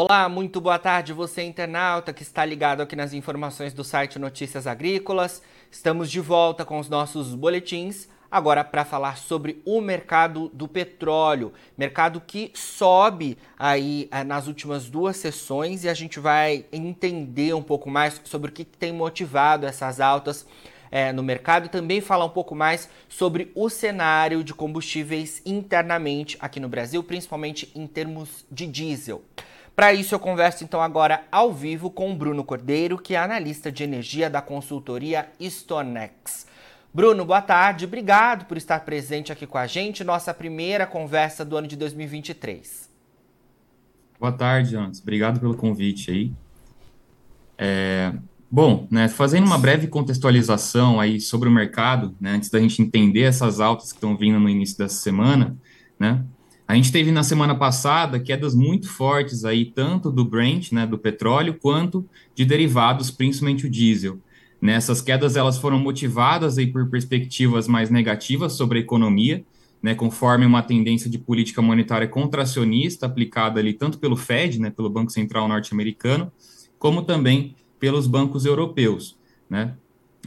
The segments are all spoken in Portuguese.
Olá, muito boa tarde, você internauta que está ligado aqui nas informações do site Notícias Agrícolas. Estamos de volta com os nossos boletins, agora para falar sobre o mercado do petróleo, mercado que sobe aí eh, nas últimas duas sessões e a gente vai entender um pouco mais sobre o que tem motivado essas altas é, no mercado e também falar um pouco mais sobre o cenário de combustíveis internamente aqui no Brasil, principalmente em termos de diesel. Para isso, eu converso então agora ao vivo com o Bruno Cordeiro, que é analista de energia da consultoria Stonex. Bruno, boa tarde. Obrigado por estar presente aqui com a gente. Nossa primeira conversa do ano de 2023. Boa tarde, Antes. Obrigado pelo convite aí. É, bom, né, fazendo uma breve contextualização aí sobre o mercado, né, antes da gente entender essas altas que estão vindo no início dessa semana, né, a gente teve na semana passada quedas muito fortes aí, tanto do Brent, né, do petróleo, quanto de derivados, principalmente o diesel. Nessas quedas elas foram motivadas aí por perspectivas mais negativas sobre a economia, né, conforme uma tendência de política monetária contracionista aplicada ali tanto pelo Fed, né, pelo Banco Central norte-americano, como também pelos bancos europeus, né.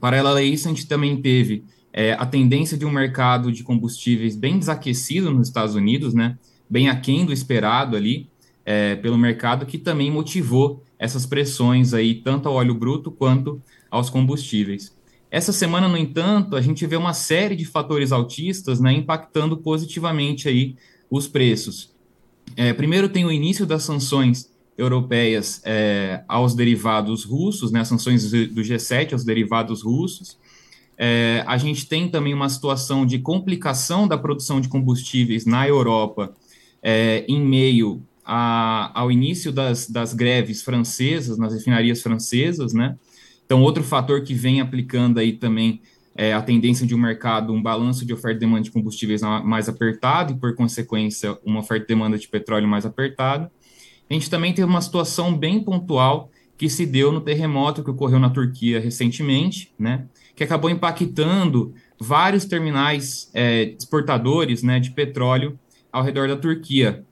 Paralelo a isso, a gente também teve é, a tendência de um mercado de combustíveis bem desaquecido nos Estados Unidos, né, bem aquém do esperado ali é, pelo mercado, que também motivou essas pressões aí, tanto ao óleo bruto quanto aos combustíveis. Essa semana, no entanto, a gente vê uma série de fatores altistas né, impactando positivamente aí os preços. É, primeiro tem o início das sanções europeias é, aos derivados russos, né, sanções do G7 aos derivados russos, é, a gente tem também uma situação de complicação da produção de combustíveis na Europa é, em meio a, ao início das, das greves francesas, nas refinarias francesas, né? Então, outro fator que vem aplicando aí também é a tendência de um mercado, um balanço de oferta e demanda de combustíveis mais apertado e, por consequência, uma oferta e demanda de petróleo mais apertada. A gente também tem uma situação bem pontual que se deu no terremoto que ocorreu na Turquia recentemente, né? que acabou impactando vários terminais é, exportadores né, de petróleo ao redor da Turquia.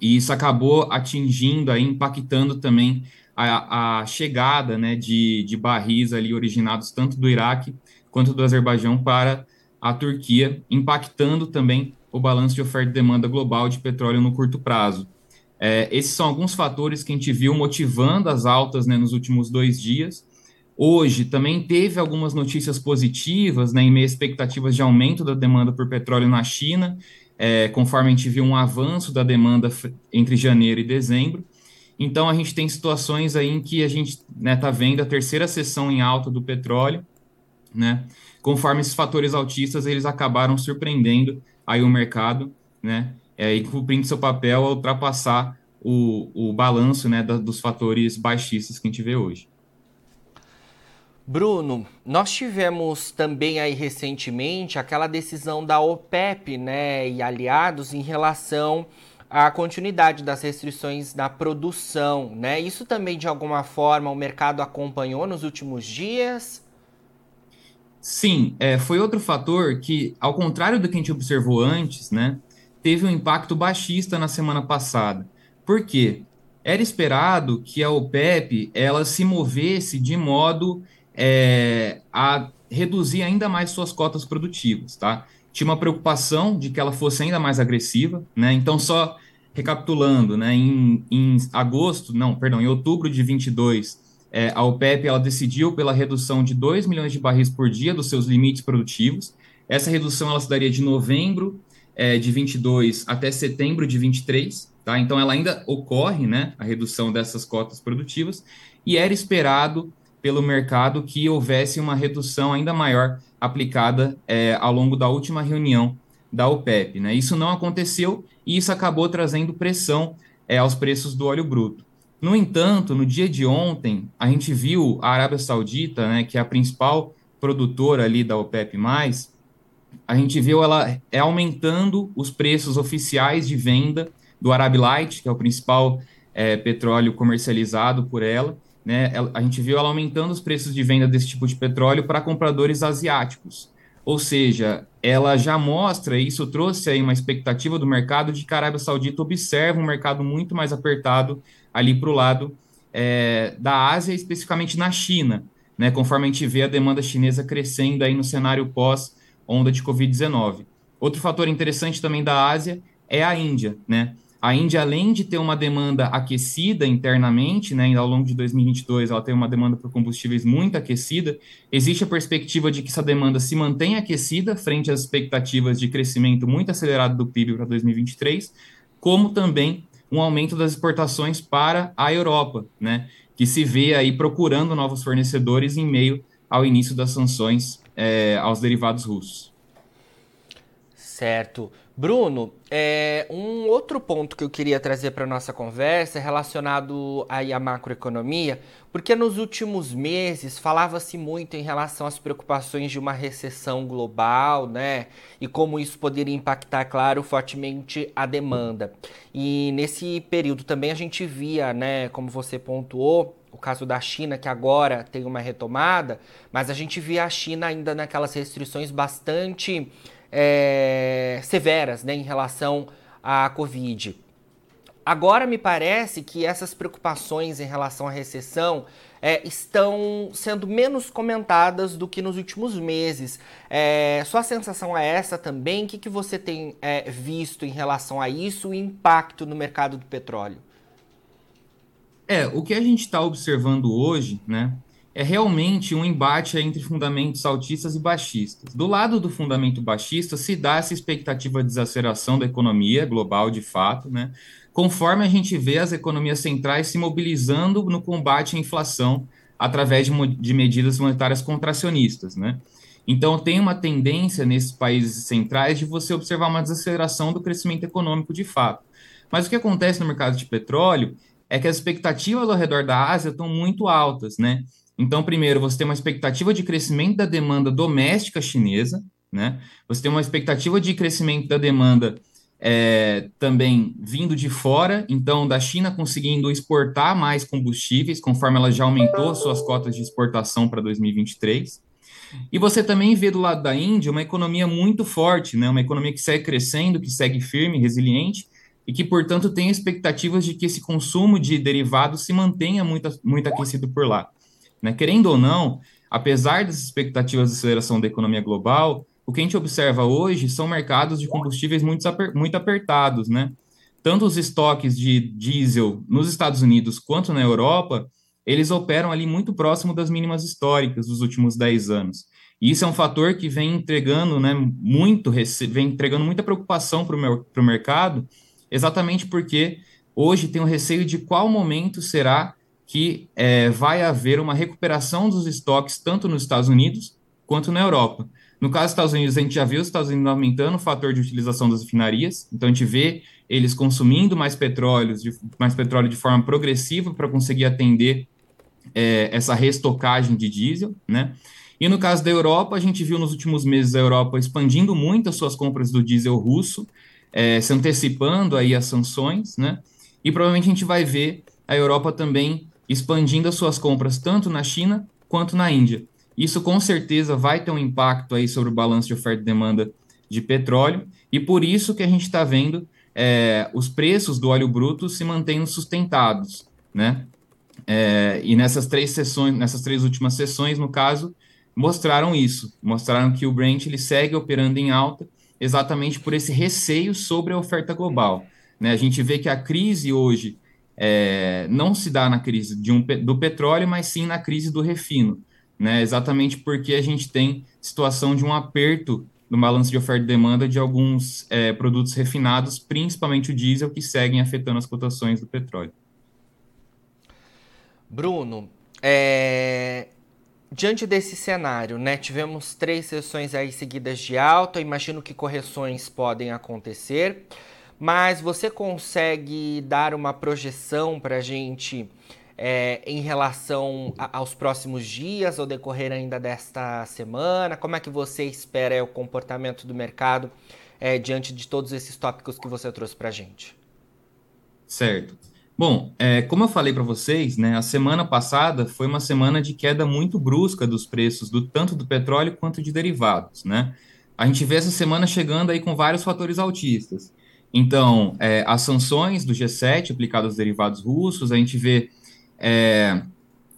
E isso acabou atingindo, aí, impactando também a, a chegada né, de, de barris ali originados tanto do Iraque quanto do Azerbaijão para a Turquia, impactando também o balanço de oferta e demanda global de petróleo no curto prazo. É, esses são alguns fatores que a gente viu motivando as altas né, nos últimos dois dias, Hoje também teve algumas notícias positivas, né, em meio a expectativas de aumento da demanda por petróleo na China, é, conforme a gente viu um avanço da demanda entre janeiro e dezembro. Então a gente tem situações aí em que a gente está né, tá vendo a terceira sessão em alta do petróleo, né? Conforme esses fatores altistas, eles acabaram surpreendendo aí o mercado, né? É, e cumprindo seu papel a ultrapassar o, o balanço né, da, dos fatores baixistas que a gente vê hoje. Bruno, nós tivemos também aí recentemente aquela decisão da OPEP, né, e aliados em relação à continuidade das restrições na produção, né? Isso também de alguma forma o mercado acompanhou nos últimos dias? Sim, é, foi outro fator que, ao contrário do que a gente observou antes, né, teve um impacto baixista na semana passada. Por quê? Era esperado que a OPEP ela se movesse de modo é, a reduzir ainda mais suas cotas produtivas, tá? Tinha uma preocupação de que ela fosse ainda mais agressiva, né? Então, só recapitulando, né? Em, em agosto, não, perdão, em outubro de 22, é, a OPEP ela decidiu pela redução de 2 milhões de barris por dia dos seus limites produtivos. Essa redução ela se daria de novembro é, de 22 até setembro de 23, tá? Então, ela ainda ocorre, né? A redução dessas cotas produtivas e era esperado pelo mercado que houvesse uma redução ainda maior aplicada é, ao longo da última reunião da OPEP. Né? Isso não aconteceu e isso acabou trazendo pressão é, aos preços do óleo bruto. No entanto, no dia de ontem, a gente viu a Arábia Saudita, né, que é a principal produtora ali da OPEP+, a gente viu ela é, aumentando os preços oficiais de venda do Arab Light, que é o principal é, petróleo comercializado por ela, né, a gente viu ela aumentando os preços de venda desse tipo de petróleo para compradores asiáticos. ou seja, ela já mostra, e isso trouxe aí uma expectativa do mercado de que a Arábia Saudita observa um mercado muito mais apertado ali para o lado é, da Ásia, especificamente na China, né, conforme a gente vê a demanda chinesa crescendo aí no cenário pós onda de Covid-19. Outro fator interessante também da Ásia é a Índia, né? A Índia, além de ter uma demanda aquecida internamente, né, ao longo de 2022 ela tem uma demanda por combustíveis muito aquecida, existe a perspectiva de que essa demanda se mantenha aquecida frente às expectativas de crescimento muito acelerado do PIB para 2023, como também um aumento das exportações para a Europa, né, que se vê aí procurando novos fornecedores em meio ao início das sanções é, aos derivados russos. Certo. Bruno, é, um outro ponto que eu queria trazer para nossa conversa é relacionado aí à macroeconomia, porque nos últimos meses falava-se muito em relação às preocupações de uma recessão global, né? E como isso poderia impactar, claro, fortemente a demanda. E nesse período também a gente via, né, como você pontuou, o caso da China, que agora tem uma retomada, mas a gente via a China ainda naquelas restrições bastante é, severas né, em relação à Covid. Agora me parece que essas preocupações em relação à recessão é, estão sendo menos comentadas do que nos últimos meses. É, sua sensação é essa também? O que, que você tem é, visto em relação a isso, o impacto no mercado do petróleo? É, o que a gente está observando hoje, né, é realmente um embate entre fundamentos altistas e baixistas. Do lado do fundamento baixista, se dá essa expectativa de desaceleração da economia global, de fato, né? conforme a gente vê as economias centrais se mobilizando no combate à inflação através de, de medidas monetárias contracionistas. Né? Então, tem uma tendência nesses países centrais de você observar uma desaceleração do crescimento econômico de fato. Mas o que acontece no mercado de petróleo é que as expectativas ao redor da Ásia estão muito altas, né? Então, primeiro, você tem uma expectativa de crescimento da demanda doméstica chinesa, né? Você tem uma expectativa de crescimento da demanda é, também vindo de fora, então da China conseguindo exportar mais combustíveis, conforme ela já aumentou suas cotas de exportação para 2023. E você também vê do lado da Índia uma economia muito forte, né? uma economia que segue crescendo, que segue firme, resiliente, e que, portanto, tem expectativas de que esse consumo de derivados se mantenha muito, muito aquecido por lá. Né? Querendo ou não, apesar das expectativas de aceleração da economia global, o que a gente observa hoje são mercados de combustíveis muito, muito apertados, né? Tanto os estoques de diesel nos Estados Unidos quanto na Europa, eles operam ali muito próximo das mínimas históricas dos últimos 10 anos. E isso é um fator que vem entregando, né, muito, vem entregando muita preocupação para o mercado, exatamente porque hoje tem o receio de qual momento será que é, vai haver uma recuperação dos estoques tanto nos Estados Unidos quanto na Europa. No caso dos Estados Unidos, a gente já viu os Estados Unidos aumentando o fator de utilização das refinarias, então a gente vê eles consumindo mais petróleo, de, mais petróleo de forma progressiva para conseguir atender é, essa restocagem de diesel, né? E no caso da Europa, a gente viu nos últimos meses a Europa expandindo muito as suas compras do diesel russo, é, se antecipando aí as sanções, né? E provavelmente a gente vai ver a Europa também expandindo as suas compras tanto na China quanto na Índia. Isso com certeza vai ter um impacto aí sobre o balanço de oferta e demanda de petróleo, e por isso que a gente está vendo é, os preços do óleo bruto se mantendo sustentados, né? É, e nessas três sessões, nessas três últimas sessões, no caso, mostraram isso, mostraram que o Brent ele segue operando em alta, exatamente por esse receio sobre a oferta global. Né? A gente vê que a crise hoje é, não se dá na crise de um, do petróleo, mas sim na crise do refino, né? Exatamente porque a gente tem situação de um aperto no balanço de oferta e demanda de alguns é, produtos refinados, principalmente o diesel, que seguem afetando as cotações do petróleo. Bruno, é... diante desse cenário, né, tivemos três sessões aí seguidas de alta, imagino que correções podem acontecer mas você consegue dar uma projeção para a gente é, em relação a, aos próximos dias ou decorrer ainda desta semana? Como é que você espera é, o comportamento do mercado é, diante de todos esses tópicos que você trouxe para a gente? Certo. Bom, é, como eu falei para vocês, né, a semana passada foi uma semana de queda muito brusca dos preços do tanto do petróleo quanto de derivados, né? A gente vê essa semana chegando aí com vários fatores altistas. Então, é, as sanções do G7 aplicadas aos derivados russos, a gente vê é,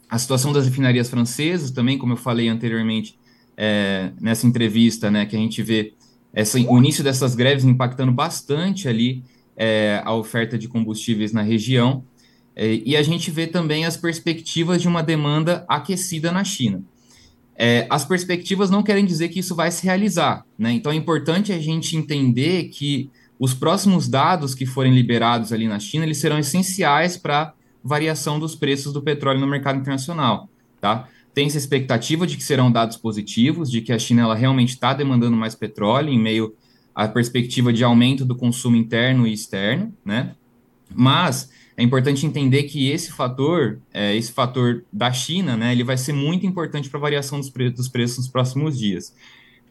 a situação das refinarias francesas também, como eu falei anteriormente é, nessa entrevista, né, que a gente vê essa, o início dessas greves impactando bastante ali é, a oferta de combustíveis na região, é, e a gente vê também as perspectivas de uma demanda aquecida na China. É, as perspectivas não querem dizer que isso vai se realizar, né? Então é importante a gente entender que os próximos dados que forem liberados ali na China, eles serão essenciais para variação dos preços do petróleo no mercado internacional, tá? Tem essa expectativa de que serão dados positivos, de que a China ela realmente está demandando mais petróleo em meio à perspectiva de aumento do consumo interno e externo, né? Mas é importante entender que esse fator, é, esse fator da China, né, ele vai ser muito importante para a variação dos, pre dos preços nos próximos dias.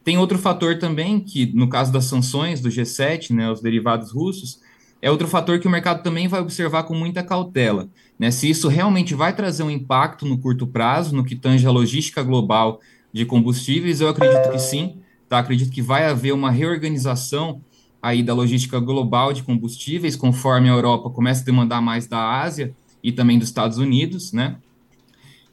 Tem outro fator também, que no caso das sanções do G7, né, os derivados russos, é outro fator que o mercado também vai observar com muita cautela. Né? Se isso realmente vai trazer um impacto no curto prazo, no que tange a logística global de combustíveis, eu acredito que sim. Tá? Acredito que vai haver uma reorganização aí da logística global de combustíveis, conforme a Europa começa a demandar mais da Ásia e também dos Estados Unidos, né?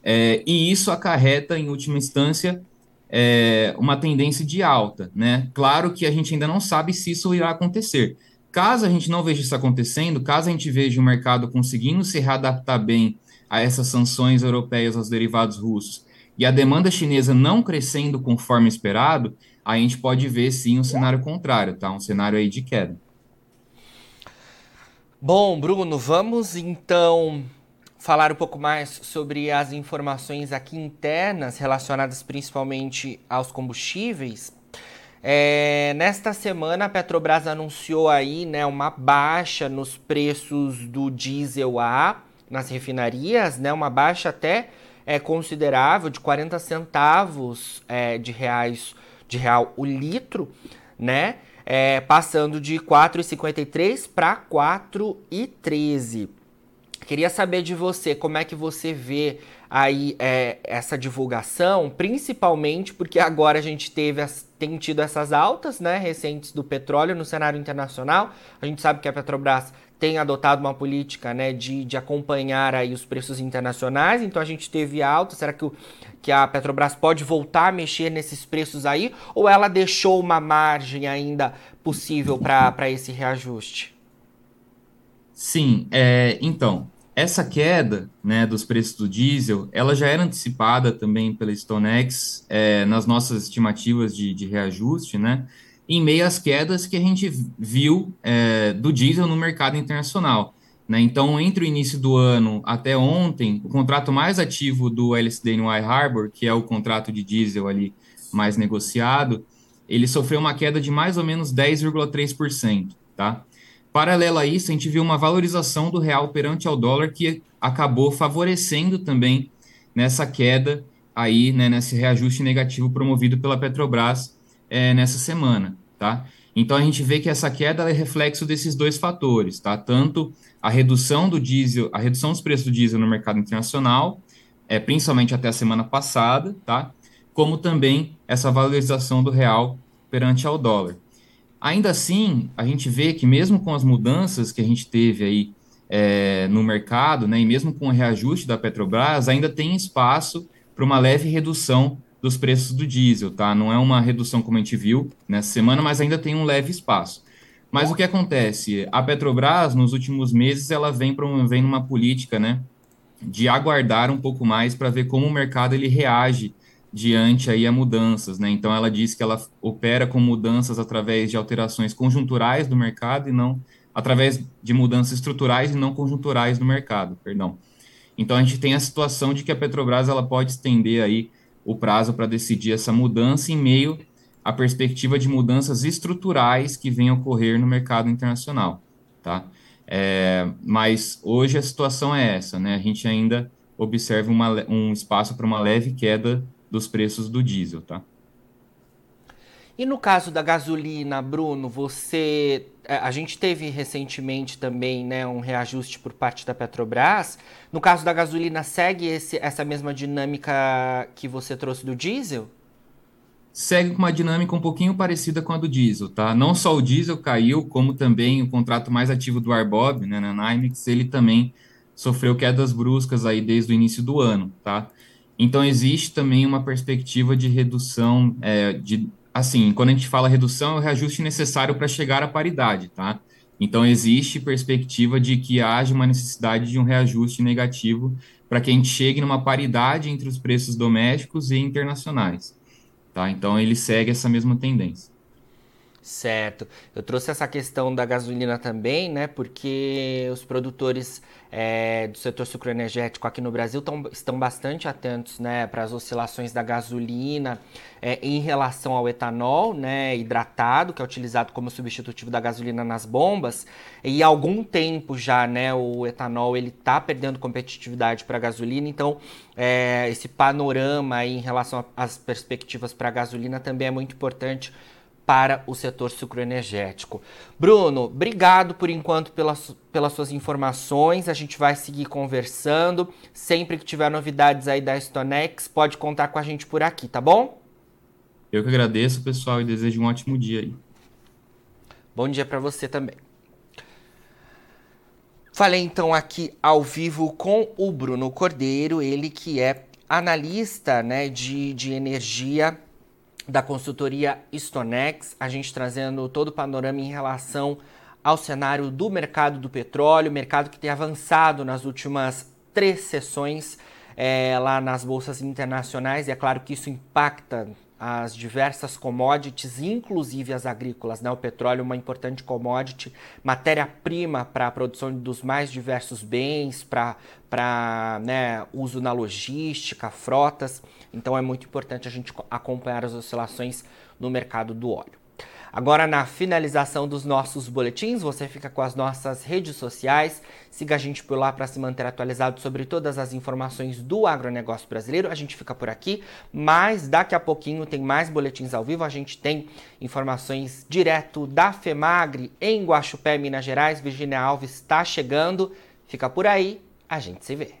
É, e isso acarreta, em última instância, é, uma tendência de alta, né? Claro que a gente ainda não sabe se isso irá acontecer, Caso a gente não veja isso acontecendo, caso a gente veja o mercado conseguindo se readaptar bem a essas sanções europeias aos derivados russos e a demanda chinesa não crescendo conforme esperado, a gente pode ver sim um cenário contrário, tá? Um cenário aí de queda. Bom, Bruno, vamos então falar um pouco mais sobre as informações aqui internas relacionadas principalmente aos combustíveis. É, nesta semana, a Petrobras anunciou aí né, uma baixa nos preços do diesel A nas refinarias, né, uma baixa até é, considerável de 40 centavos é, de reais de real o litro, né? É, passando de 4,53 para 4,13. Queria saber de você como é que você vê aí é, essa divulgação, principalmente porque agora a gente teve as, tem tido essas altas né, recentes do petróleo no cenário internacional. A gente sabe que a Petrobras tem adotado uma política né, de, de acompanhar aí os preços internacionais, então a gente teve alta. Será que, o, que a Petrobras pode voltar a mexer nesses preços aí? Ou ela deixou uma margem ainda possível para esse reajuste? Sim, é, então, essa queda né, dos preços do diesel, ela já era antecipada também pela StoneX é, nas nossas estimativas de, de, reajuste, né, em meio às quedas que a gente viu é, do diesel no mercado internacional. Né? Então, entre o início do ano até ontem, o contrato mais ativo do LSD no Harbor, que é o contrato de diesel ali mais negociado, ele sofreu uma queda de mais ou menos 10,3%, tá? Paralelo a isso, a gente viu uma valorização do real perante ao dólar que acabou favorecendo também nessa queda aí, né, nesse reajuste negativo promovido pela Petrobras é, nessa semana, tá? Então a gente vê que essa queda é reflexo desses dois fatores, tá? Tanto a redução do diesel, a redução dos preços do diesel no mercado internacional, é, principalmente até a semana passada, tá? Como também essa valorização do real perante ao dólar. Ainda assim, a gente vê que mesmo com as mudanças que a gente teve aí é, no mercado, né, e mesmo com o reajuste da Petrobras, ainda tem espaço para uma leve redução dos preços do diesel, tá? Não é uma redução como a gente viu nessa semana, mas ainda tem um leve espaço. Mas o que acontece? A Petrobras, nos últimos meses, ela vem promovendo uma política, né, de aguardar um pouco mais para ver como o mercado ele reage diante aí a mudanças, né? Então ela diz que ela opera com mudanças através de alterações conjunturais do mercado e não através de mudanças estruturais e não conjunturais do mercado, perdão. Então a gente tem a situação de que a Petrobras ela pode estender aí o prazo para decidir essa mudança em meio à perspectiva de mudanças estruturais que venham ocorrer no mercado internacional, tá? É, mas hoje a situação é essa, né? A gente ainda observa uma, um espaço para uma leve queda dos preços do diesel, tá? E no caso da gasolina, Bruno, você. É, a gente teve recentemente também né, um reajuste por parte da Petrobras. No caso da gasolina, segue esse, essa mesma dinâmica que você trouxe do diesel? Segue com uma dinâmica um pouquinho parecida com a do diesel, tá? Não só o diesel caiu, como também o contrato mais ativo do Arbob, né, na NYMEX, ele também sofreu quedas bruscas aí desde o início do ano, tá? Então existe também uma perspectiva de redução é, de assim, quando a gente fala redução, é o reajuste necessário para chegar à paridade, tá? Então, existe perspectiva de que haja uma necessidade de um reajuste negativo para que a gente chegue numa paridade entre os preços domésticos e internacionais, tá? Então, ele segue essa mesma tendência. Certo. Eu trouxe essa questão da gasolina também, né? Porque os produtores é, do setor sucroenergético aqui no Brasil tão, estão bastante atentos, né, para as oscilações da gasolina é, em relação ao etanol, né, hidratado, que é utilizado como substitutivo da gasolina nas bombas. E há algum tempo já, né, o etanol ele está perdendo competitividade para a gasolina. Então, é, esse panorama aí em relação às perspectivas para a gasolina também é muito importante para o setor sucroenergético. Bruno, obrigado por enquanto pelas, pelas suas informações. A gente vai seguir conversando. Sempre que tiver novidades aí da Stonex, pode contar com a gente por aqui, tá bom? Eu que agradeço, pessoal, e desejo um ótimo dia aí. Bom dia para você também. Falei então aqui ao vivo com o Bruno Cordeiro, ele que é analista né, de, de energia da consultoria Stonex, a gente trazendo todo o panorama em relação ao cenário do mercado do petróleo, mercado que tem avançado nas últimas três sessões é, lá nas bolsas internacionais, e é claro que isso impacta as diversas commodities, inclusive as agrícolas. Né? O petróleo é uma importante commodity, matéria-prima para a produção dos mais diversos bens, para né, uso na logística, frotas. Então é muito importante a gente acompanhar as oscilações no mercado do óleo. Agora, na finalização dos nossos boletins, você fica com as nossas redes sociais. Siga a gente por lá para se manter atualizado sobre todas as informações do agronegócio brasileiro. A gente fica por aqui, mas daqui a pouquinho tem mais boletins ao vivo. A gente tem informações direto da FEMAGRE em Guaxupé, Minas Gerais. Virginia Alves está chegando. Fica por aí, a gente se vê.